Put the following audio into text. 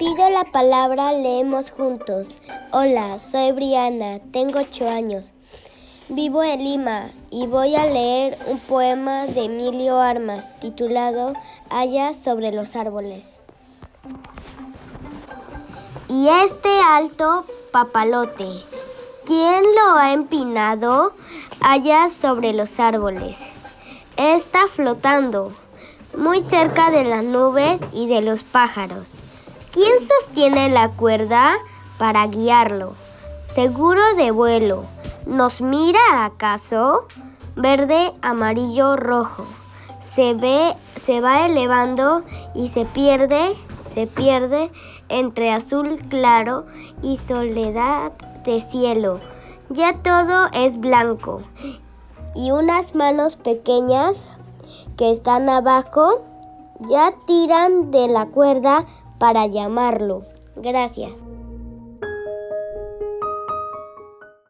Pido la palabra, leemos juntos. Hola, soy Briana, tengo ocho años. Vivo en Lima y voy a leer un poema de Emilio Armas titulado Allá sobre los árboles. Y este alto papalote, ¿quién lo ha empinado allá sobre los árboles? Está flotando muy cerca de las nubes y de los pájaros. ¿Quién sostiene la cuerda para guiarlo? Seguro de vuelo. ¿Nos mira acaso? Verde, amarillo, rojo. Se ve, se va elevando y se pierde, se pierde entre azul claro y soledad de cielo. Ya todo es blanco y unas manos pequeñas que están abajo ya tiran de la cuerda para llamarlo. Gracias.